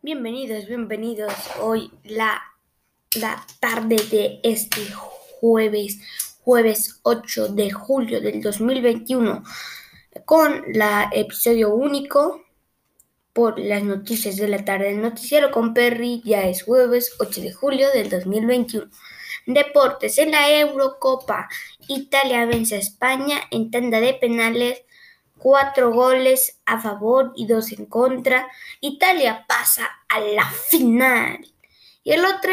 Bienvenidos, bienvenidos. Hoy la, la tarde de este jueves, jueves 8 de julio del 2021, con la episodio único por las noticias de la tarde. El noticiero con Perry ya es jueves 8 de julio del 2021. Deportes en la Eurocopa. Italia vence a España en tanda de penales cuatro goles a favor y dos en contra. Italia pasa a la final. Y el otro,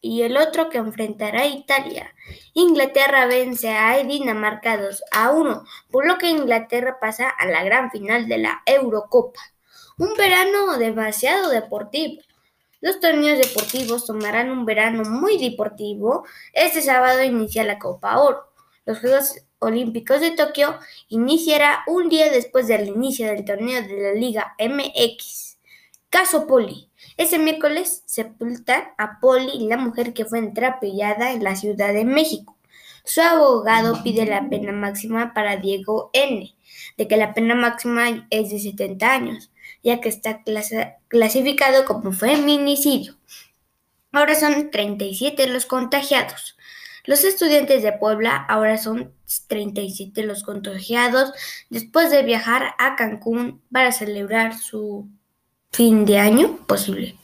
y el otro que enfrentará a Italia. Inglaterra vence a Dinamarca 2 a 1, por lo que Inglaterra pasa a la gran final de la Eurocopa. Un verano demasiado deportivo. Los torneos deportivos tomarán un verano muy deportivo. Este sábado inicia la Copa Oro. Los Juegos Olímpicos de Tokio iniciará un día después del inicio del torneo de la Liga MX. Caso Poli. Ese miércoles sepultan a Poli, la mujer que fue entrapellada en la Ciudad de México. Su abogado pide la pena máxima para Diego N., de que la pena máxima es de 70 años, ya que está clasificado como feminicidio. Ahora son 37 los contagiados. Los estudiantes de Puebla ahora son 37 los contagiados después de viajar a Cancún para celebrar su fin de año posible.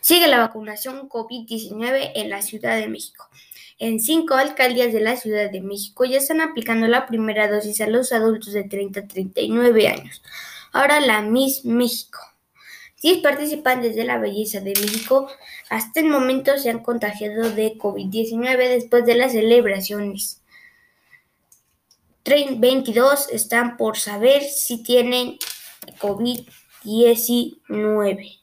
Sigue la vacunación COVID-19 en la Ciudad de México. En cinco alcaldías de la Ciudad de México ya están aplicando la primera dosis a los adultos de 30 a 39 años. Ahora la Miss México. 10 participantes de la belleza de México hasta el momento se han contagiado de COVID-19 después de las celebraciones. 22 están por saber si tienen COVID-19.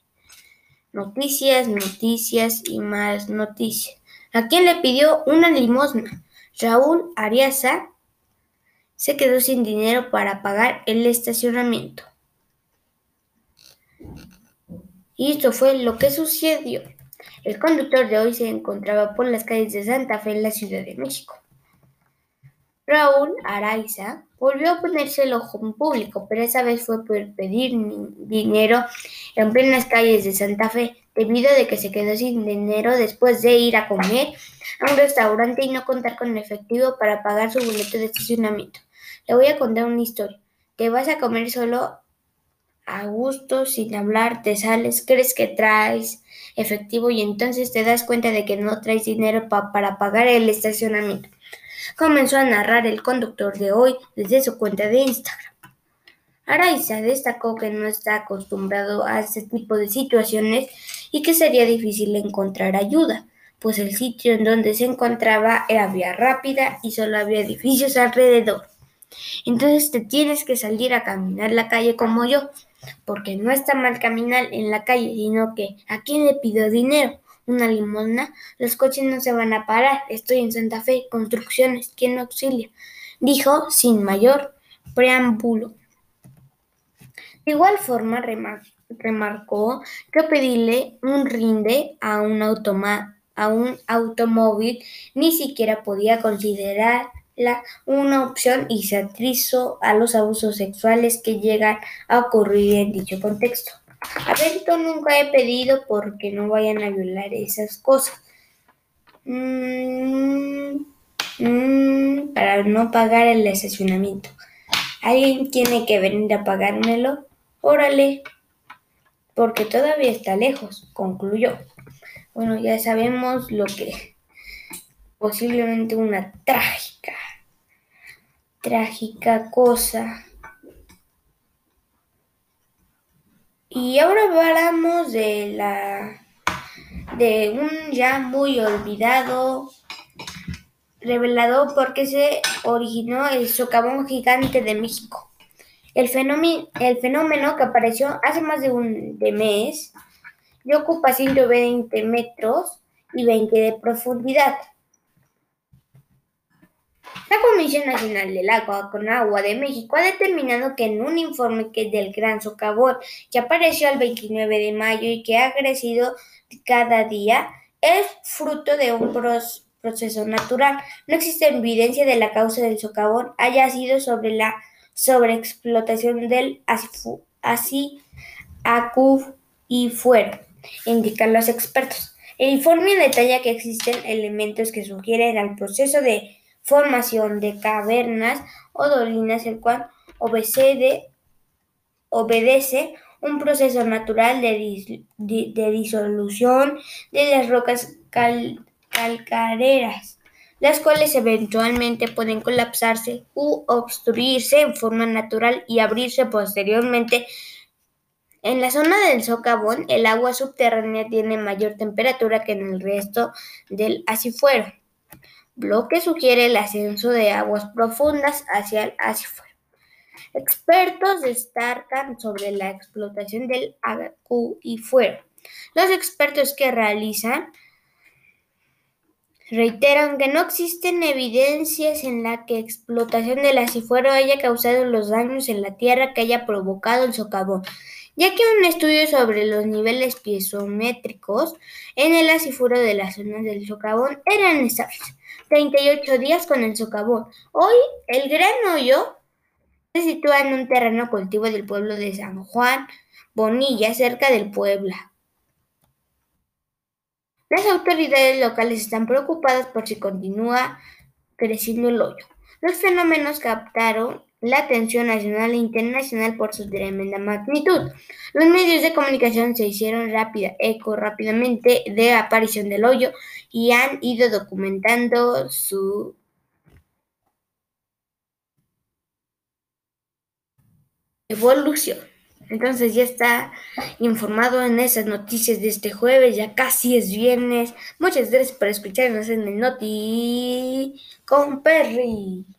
Noticias, noticias y más noticias. ¿A quién le pidió una limosna? Raúl Ariaza se quedó sin dinero para pagar el estacionamiento. Y esto fue lo que sucedió. El conductor de hoy se encontraba por las calles de Santa Fe en la Ciudad de México. Raúl Araiza volvió a ponerse el ojo en público, pero esa vez fue por pedir dinero en plenas calles de Santa Fe, debido a que se quedó sin dinero después de ir a comer a un restaurante y no contar con efectivo para pagar su boleto de estacionamiento. Le voy a contar una historia. Te vas a comer solo a gusto, sin hablar, te sales, crees que traes efectivo y entonces te das cuenta de que no traes dinero para pagar el estacionamiento. Comenzó a narrar el conductor de hoy desde su cuenta de Instagram. Araiza destacó que no está acostumbrado a este tipo de situaciones y que sería difícil encontrar ayuda, pues el sitio en donde se encontraba era vía rápida y solo había edificios alrededor. Entonces te tienes que salir a caminar la calle como yo, porque no está mal caminar en la calle, sino que ¿a quién le pido dinero? ¿Una limosna? Los coches no se van a parar. Estoy en Santa Fe, construcciones, ¿quién auxilia? Dijo sin mayor preámbulo. De igual forma remarcó que pedirle un rinde a un, a un automóvil ni siquiera podía considerar una opción y se atrizó a los abusos sexuales que llegan a ocurrir en dicho contexto. A yo nunca he pedido porque no vayan a violar esas cosas. Mm, mm, para no pagar el estacionamiento. ¿Alguien tiene que venir a pagármelo? Órale, porque todavía está lejos, concluyó. Bueno, ya sabemos lo que posiblemente una trágica trágica cosa. Y ahora hablamos de la de un ya muy olvidado revelado porque se originó el socavón gigante de México. El fenómeno, el fenómeno que apareció hace más de un de mes y ocupa 120 metros y 20 de profundidad. La Comisión Nacional del Agua con Agua de México ha determinado que en un informe que del Gran Socavón, que apareció el 29 de mayo y que ha crecido cada día, es fruto de un proceso natural. No existe evidencia de la causa del socavón haya sido sobre la sobreexplotación del así y indican los expertos. El informe detalla que existen elementos que sugieren al proceso de formación de cavernas o dolinas, el cual obedece, un proceso natural de, disolución de las rocas calcareras, las cuales eventualmente pueden colapsarse u obstruirse en forma natural y abrirse posteriormente. En la zona del socavón, el agua subterránea tiene mayor temperatura que en el resto del asifuero, lo que sugiere el ascenso de aguas profundas hacia el asifuero. Expertos destacan sobre la explotación del fuero. Los expertos que realizan reiteran que no existen evidencias en la que explotación del acifuero haya causado los daños en la tierra que haya provocado el socavón, ya que un estudio sobre los niveles piezométricos en el acifuero de la zona del socavón era necesario. 38 días con el socavón. Hoy el gran hoyo se sitúa en un terreno cultivo del pueblo de San Juan Bonilla, cerca del Puebla. Las autoridades locales están preocupadas por si continúa creciendo el hoyo. Los fenómenos captaron la atención nacional e internacional por su tremenda magnitud. Los medios de comunicación se hicieron rápida eco rápidamente de la aparición del hoyo y han ido documentando su evolución. Entonces ya está informado en esas noticias de este jueves, ya casi es viernes. Muchas gracias por escucharnos en el Noti con Perry.